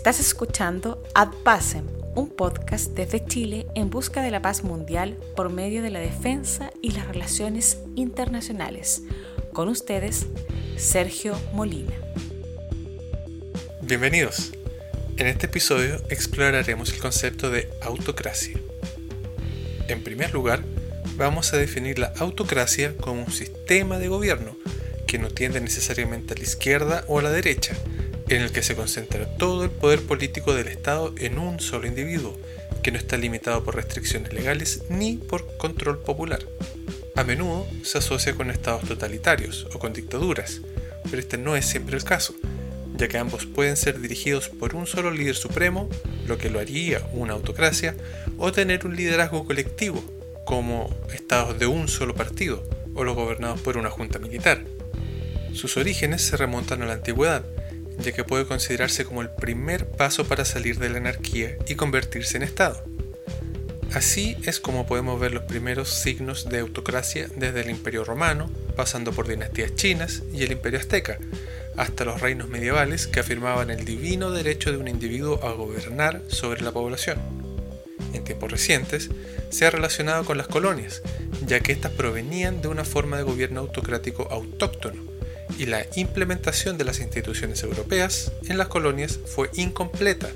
Estás escuchando Ad Pacem, un podcast desde Chile en busca de la paz mundial por medio de la defensa y las relaciones internacionales. Con ustedes, Sergio Molina. Bienvenidos. En este episodio exploraremos el concepto de autocracia. En primer lugar, vamos a definir la autocracia como un sistema de gobierno que no tiende necesariamente a la izquierda o a la derecha, en el que se concentra todo el poder político del Estado en un solo individuo, que no está limitado por restricciones legales ni por control popular. A menudo se asocia con estados totalitarios o con dictaduras, pero este no es siempre el caso, ya que ambos pueden ser dirigidos por un solo líder supremo, lo que lo haría una autocracia, o tener un liderazgo colectivo, como estados de un solo partido, o los gobernados por una junta militar. Sus orígenes se remontan a la antigüedad, ya que puede considerarse como el primer paso para salir de la anarquía y convertirse en Estado. Así es como podemos ver los primeros signos de autocracia desde el Imperio Romano, pasando por dinastías chinas y el Imperio Azteca, hasta los reinos medievales que afirmaban el divino derecho de un individuo a gobernar sobre la población. En tiempos recientes, se ha relacionado con las colonias, ya que éstas provenían de una forma de gobierno autocrático autóctono, y la implementación de las instituciones europeas en las colonias fue incompleta,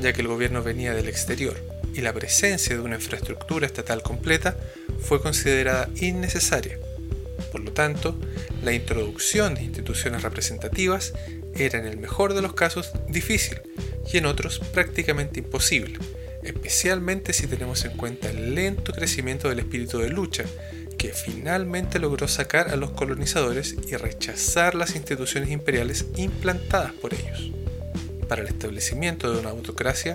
ya que el gobierno venía del exterior y la presencia de una infraestructura estatal completa fue considerada innecesaria. Por lo tanto, la introducción de instituciones representativas era en el mejor de los casos difícil y en otros prácticamente imposible, especialmente si tenemos en cuenta el lento crecimiento del espíritu de lucha que finalmente logró sacar a los colonizadores y rechazar las instituciones imperiales implantadas por ellos. Para el establecimiento de una autocracia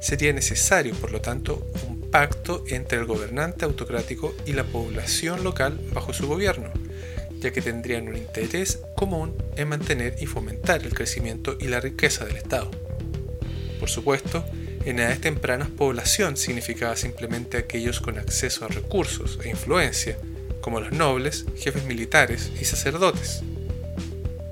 sería necesario, por lo tanto, un pacto entre el gobernante autocrático y la población local bajo su gobierno, ya que tendrían un interés común en mantener y fomentar el crecimiento y la riqueza del Estado. Por supuesto, en edades tempranas población significaba simplemente aquellos con acceso a recursos e influencia, como los nobles, jefes militares y sacerdotes.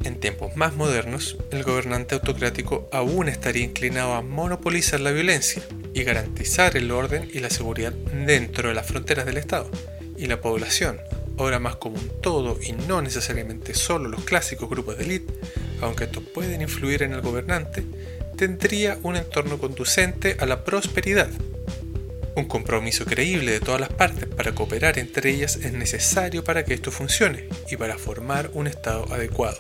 En tiempos más modernos, el gobernante autocrático aún estaría inclinado a monopolizar la violencia y garantizar el orden y la seguridad dentro de las fronteras del Estado, y la población, ahora más como un todo y no necesariamente solo los clásicos grupos de élite, aunque estos pueden influir en el gobernante, tendría un entorno conducente a la prosperidad un compromiso creíble de todas las partes para cooperar entre ellas es necesario para que esto funcione y para formar un Estado adecuado.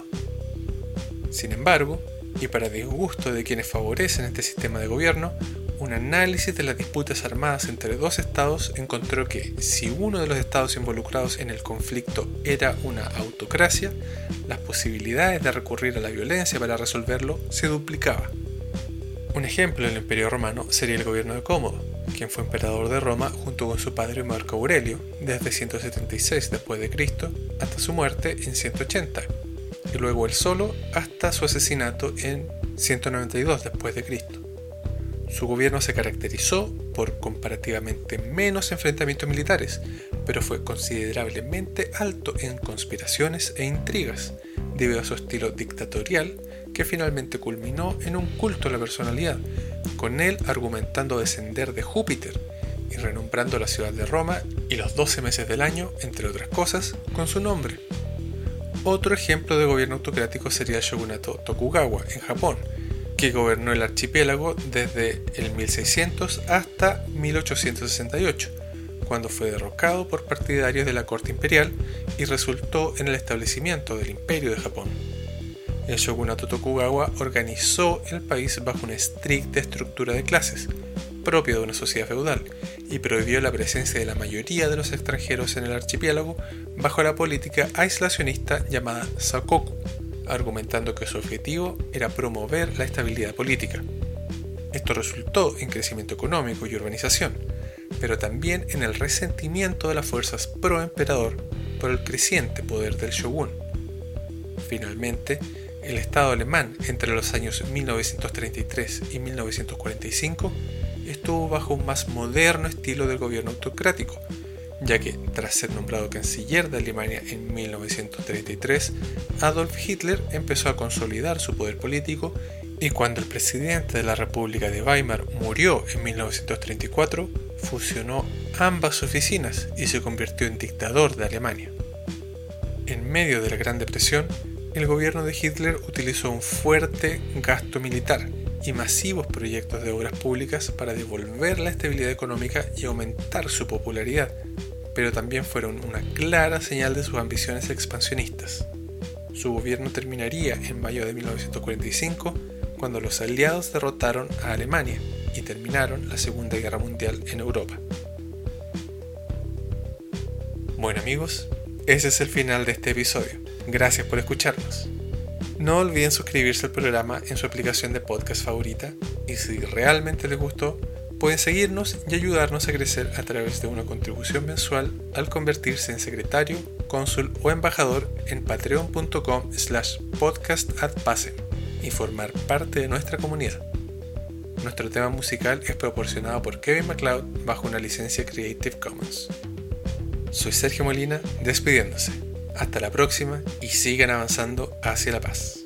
Sin embargo, y para disgusto de quienes favorecen este sistema de gobierno, un análisis de las disputas armadas entre dos estados encontró que si uno de los estados involucrados en el conflicto era una autocracia, las posibilidades de recurrir a la violencia para resolverlo se duplicaban. Un ejemplo del Imperio Romano sería el gobierno de Cómodo, quien fue emperador de Roma junto con su padre Marco Aurelio, desde 176 después hasta su muerte en 180, y luego él solo hasta su asesinato en 192 después. Su gobierno se caracterizó por comparativamente menos enfrentamientos militares, pero fue considerablemente alto en conspiraciones e intrigas, debido a su estilo dictatorial que finalmente culminó en un culto a la personalidad, con él argumentando descender de Júpiter y renombrando la ciudad de Roma y los 12 meses del año, entre otras cosas, con su nombre. Otro ejemplo de gobierno autocrático sería el shogunato Tokugawa en Japón, que gobernó el archipiélago desde el 1600 hasta 1868, cuando fue derrocado por partidarios de la corte imperial y resultó en el establecimiento del imperio de Japón el shogunato Tokugawa organizó el país bajo una estricta estructura de clases, propia de una sociedad feudal, y prohibió la presencia de la mayoría de los extranjeros en el archipiélago bajo la política aislacionista llamada Sakoku, argumentando que su objetivo era promover la estabilidad política. Esto resultó en crecimiento económico y urbanización, pero también en el resentimiento de las fuerzas pro-emperador por el creciente poder del shogun. Finalmente, el Estado alemán entre los años 1933 y 1945 estuvo bajo un más moderno estilo de gobierno autocrático, ya que tras ser nombrado canciller de Alemania en 1933, Adolf Hitler empezó a consolidar su poder político Y cuando el presidente de la República de Weimar murió en 1934, fusionó ambas oficinas y se convirtió en dictador de Alemania. En medio de la Gran Depresión, el gobierno de Hitler utilizó un fuerte gasto militar y masivos proyectos de obras públicas para devolver la estabilidad económica y aumentar su popularidad, pero también fueron una clara señal de sus ambiciones expansionistas. Su gobierno terminaría en mayo de 1945 cuando los aliados derrotaron a Alemania y terminaron la Segunda Guerra Mundial en Europa. Bueno amigos, ese es el final de este episodio. Gracias por escucharnos. No olviden suscribirse al programa en su aplicación de podcast favorita y si realmente les gustó, pueden seguirnos y ayudarnos a crecer a través de una contribución mensual al convertirse en secretario, cónsul o embajador en patreon.com slash podcastadpasem y formar parte de nuestra comunidad. Nuestro tema musical es proporcionado por Kevin MacLeod bajo una licencia Creative Commons. Soy Sergio Molina despidiéndose. Hasta la próxima y sigan avanzando hacia la paz.